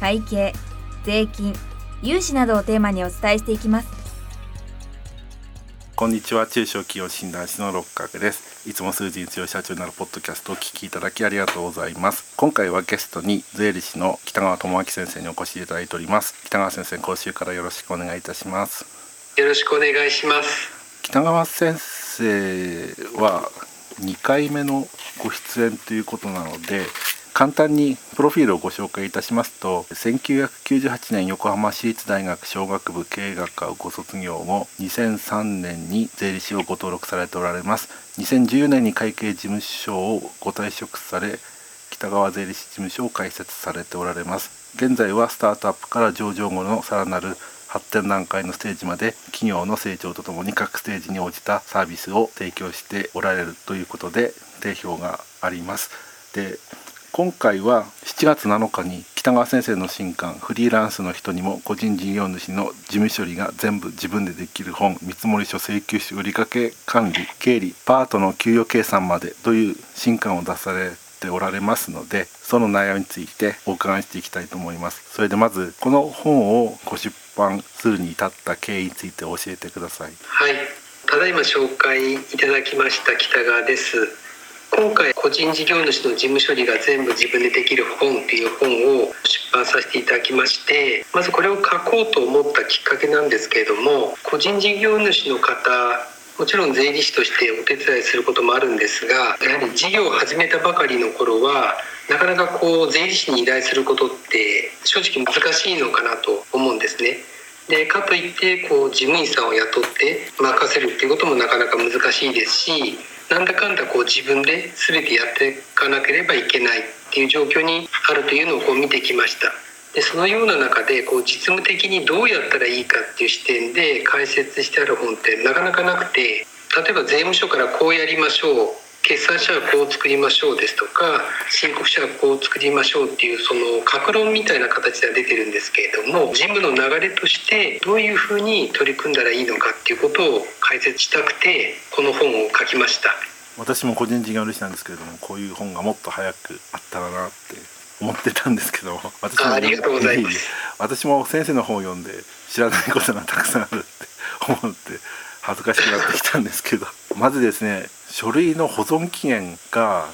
会計税金融資などをテーマにお伝えしていきます。こんにちは。中小企業診断士の六角です。いつも数字に強い社長になるポッドキャストをお聞きいただきありがとうございます。今回はゲストに税理士の北川智明先生にお越しいただいております。北川先生今週からよろしくお願いいたします。よろしくお願いします。北川先生は2回目のご出演ということなので簡単にプロフィールをご紹介いたしますと1998年横浜市立大学商学部経営学科をご卒業後2003年に税理士をご登録されておられます。2010年に会計事務所をご退職され北川税理士事務所を開設されておられます。現在はスタートアップから上場後のさらなる発展段階のステージまで企業の成長とともに各ステージに応じたサービスを提供しておられるということで定評があります。で今回は7月7日に北川先生の新刊「フリーランスの人にも個人事業主の事務処理が全部自分でできる本見積書請求書売掛管理経理パートの給与計算まで」という新刊を出されておられますのでその内容についてお伺いしていきたいと思います。それでまずこの本をご出版するに至った経緯について教えてください。はい。ただいま紹介いただきました北川です。今回個人事業主の事務処理が全部自分でできる本っていう本を出版させていただきましてまずこれを書こうと思ったきっかけなんですけれども個人事業主の方もちろん税理士としてお手伝いすることもあるんですがやはり事業を始めたばかりの頃はなかなかこう税理士に依頼することって正直難しいのかなと思うんですね。でかといってこう事務員さんを雇って任せるっていうこともなかなか難しいですしなんだかんだこう自分で全てやっていかなければいけないっていう状況にあるというのをこう見てきました。でそのような中でこう実務的にどうやったらいいかっていう視点で解説してある本ってなかなかなくて例えば税務署からこうやりましょう決算書はこう作りましょうですとか申告書はこう作りましょうっていうその格論みたいな形では出てるんですけれども事務の流れとしてどういうふうに取り組んだらいいのかっていうことを解説したくてこの本を書きました。私も個人事業主なんですけれどもこういう本がもっと早くあったらなって思ってたんですけど 私もありがとうございます。私も先生の本を読んで知らないことがたくさんあるって思って恥ずかしくなってきたんですけどまずですね書類の保存期限が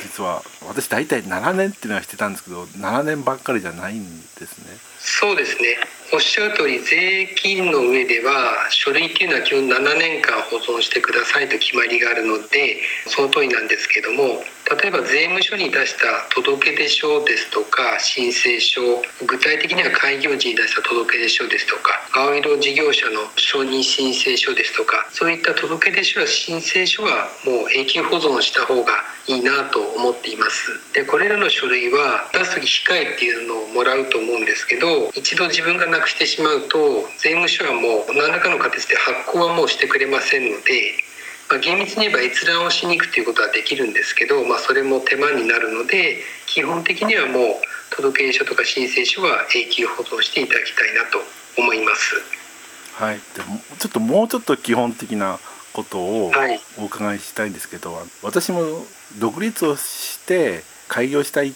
実は私大体7年っていうのはしてたんですけど7年ばっかりじゃないんですね。そうですね。おっしゃる通り税金の上では書類っていうのは基本7年間保存してくださいと決まりがあるのでその通りなんですけども例えば税務署に出した届出書ですとか申請書具体的には開業時に出した届出書ですとか青色事業者の承認申請書ですとかそういった届出書や申請書はもう永久保存した方がいいなと思っていますでこれらの書類は出す時控えっていうのをもらうと思うんですけど一度自分がなくしてしまうと税務署はもう何らかの形で発行はもうしてくれませんのでまあ、厳密に言えば閲覧をしに行くということはできるんですけど、まあ、それも手間になるので基本的にはもう届出書とか申請書は永久保存していただきたいなと思います。はい、でもちょっともうちょっと基本的なことをお伺いしたいんですけど、はい、私も独立をして開業したい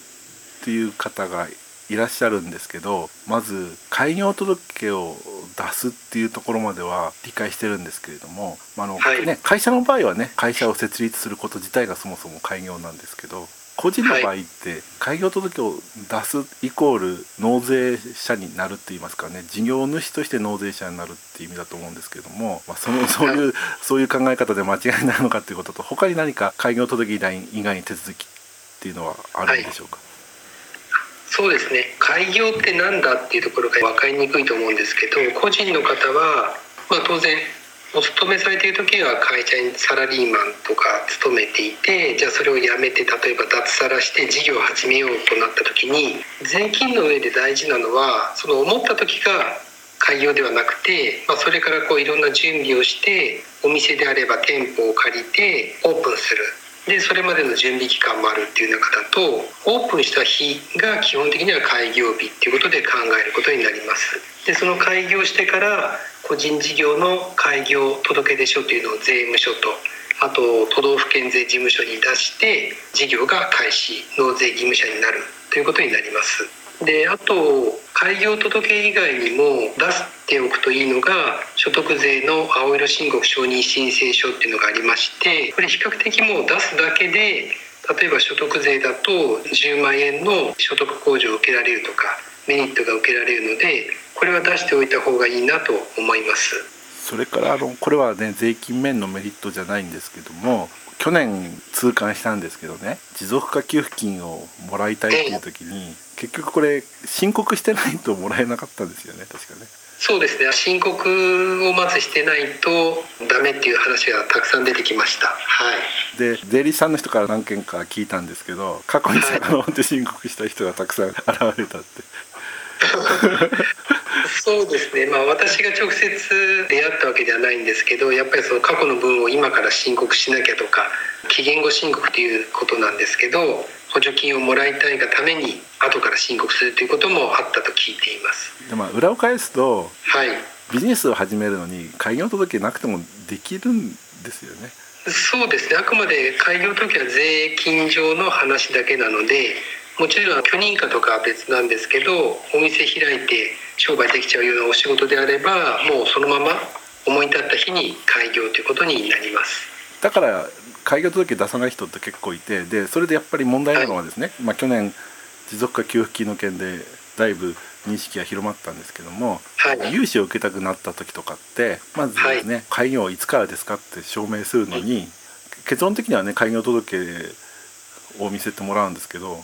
という方がいらっしゃるんですけどまず開業届を出すっていうところまでは理解してるんですけれども、まあの、はい、ね、会社の場合はね会社を設立すること自体がそもそも開業なんですけど個人の場合って開業届を出すイコール納税者になるって言いますかね事業主として納税者になるっていう意味だと思うんですけども、まあ、そのそういうそういう考え方で間違いないのかっていうことと他に何か開業届以外以外に手続きっていうのはあるんでしょうか、はい。そうですね。開業って何だっていうところが分かりにくいと思うんですけど個人の方は、まあ、当然お勤めされている時は会社にサラリーマンとか勤めていてじゃあそれを辞めて例えば脱サラして事業を始めようとなった時に税金の上で大事なのはその思った時が開業ではなくて、まあ、それからこういろんな準備をしてお店であれば店舗を借りてオープンする。でそれまでの準備期間もあるっていうような方とオープンした日が基本的には開業日っていうことで考えることになります。でその開業してから個人事業の開業届出書というのを税務署とあと都道府県税事務所に出して事業が開始納税義務者になるということになります。であと開業届以外にも出しておくといいのが所得税の青色申告承認申請書っていうのがありましてこれ比較的もう出すだけで例えば所得税だと10万円の所得控除を受けられるとかメリットが受けられるのでこれは出しておいた方がいいなと思います。それからあのこれはね税金面のメリットじゃないんですけども去年痛感したんですけどね持続化給付金をもらいたいっていう時に結局これ申告してないともらえなかったんですよね確かね。そうですね。申告をまずしてないとダメっていう話がたくさん出てきました。はい。で税理士さんの人から何件か聞いたんですけど過去に遡って申告した人がたくさん現れたって そうですね、まあ、私が直接出会ったわけではないんですけどやっぱりその過去の分を今から申告しなきゃとか期限後申告ということなんですけど補助金をもらいたいがために後から申告するということもあったと聞いています。でまあ裏を返すと、はい、ビジネスを始めるのに開業届なくてもできるんですよね。そうですね。あくまで開業届は税金上の話だけなのでもちろん許認可とかは別なんですけどお店開いて商売できちゃうようなお仕事であればもうそのまま思い立った日に開業ということになります。だから開業届出さない人って結構いてでそれでやっぱり問題なのはですね、はい、まあ、去年持続化給付金の件でだいぶ認識が広まったんですけども、はい、融資を受けたくなった時とかってまずですね、はい、開業いつからですかって証明するのに、結論的にはね開業届を見せてもらうんですけど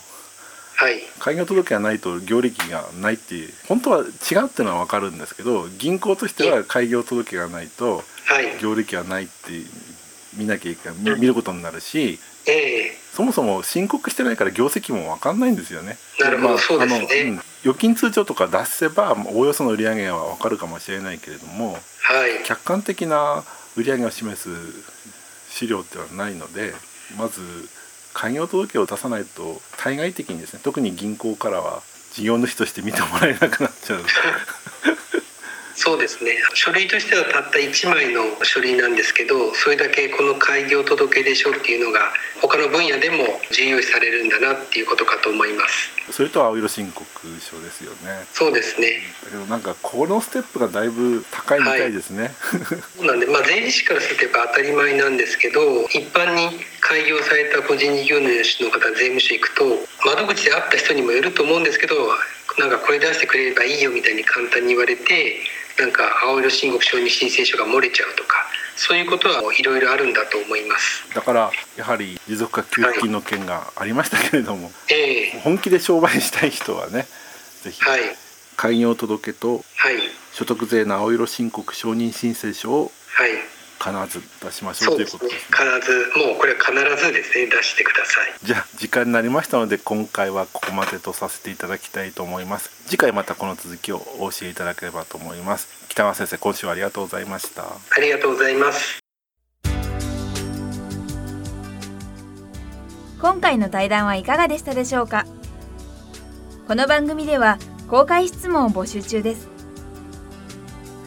はい、開業届がないと業歴がないっていう本当は違うっていうのは分かるんですけど銀行としては開業届がないと業歴はないって見なきゃいけない見ることになるし、えー、そもそも申告してないから業績も分かんないんですよね。なるほど、そうですね、うん、預金通帳とか出せばおおよその売り上げは分かるかもしれないけれども、はい、客観的な売り上げを示す資料ってはないのでまず開業届を出さないと対外的にですね特に銀行からは事業主として見てもらえなくなっちゃう。そうですね。書類としてはたった1枚の書類なんですけどそれだけこの開業届出書っていうのが他の分野でも重要視されるんだなっていうことかと思います。それと青色申告書ですよね。そうですね。だけどなんかこのステップがだいぶ高いみたいですね、はい、そうなんでまあ税理士からするとやっぱ当たり前なんですけど一般に開業された個人事業主の方税務署行くと窓口で会った人にもよると思うんですけどなんかこれ出してくれればいいよみたいに簡単に言われてなんか青色申告承認申請書が漏れちゃうとかそういうことはいろいろあるんだと思います。だからやはり持続化給付金の件がありましたけれども、はい、え。ー、本気で商売したい人はねぜひ、はい、開業届と所得税の青色申告承認申請書を、はい必ず出しましょうということです、ね、必ずもうこれ必ずですね出してください。じゃあ時間になりましたので今回はここまでとさせていただきたいと思います。次回またこの続きをお教えいただければと思います。北川先生今週はありがとうございました。ありがとうございます。今回の対談はいかがでしたでしょうか？この番組では公開質問を募集中です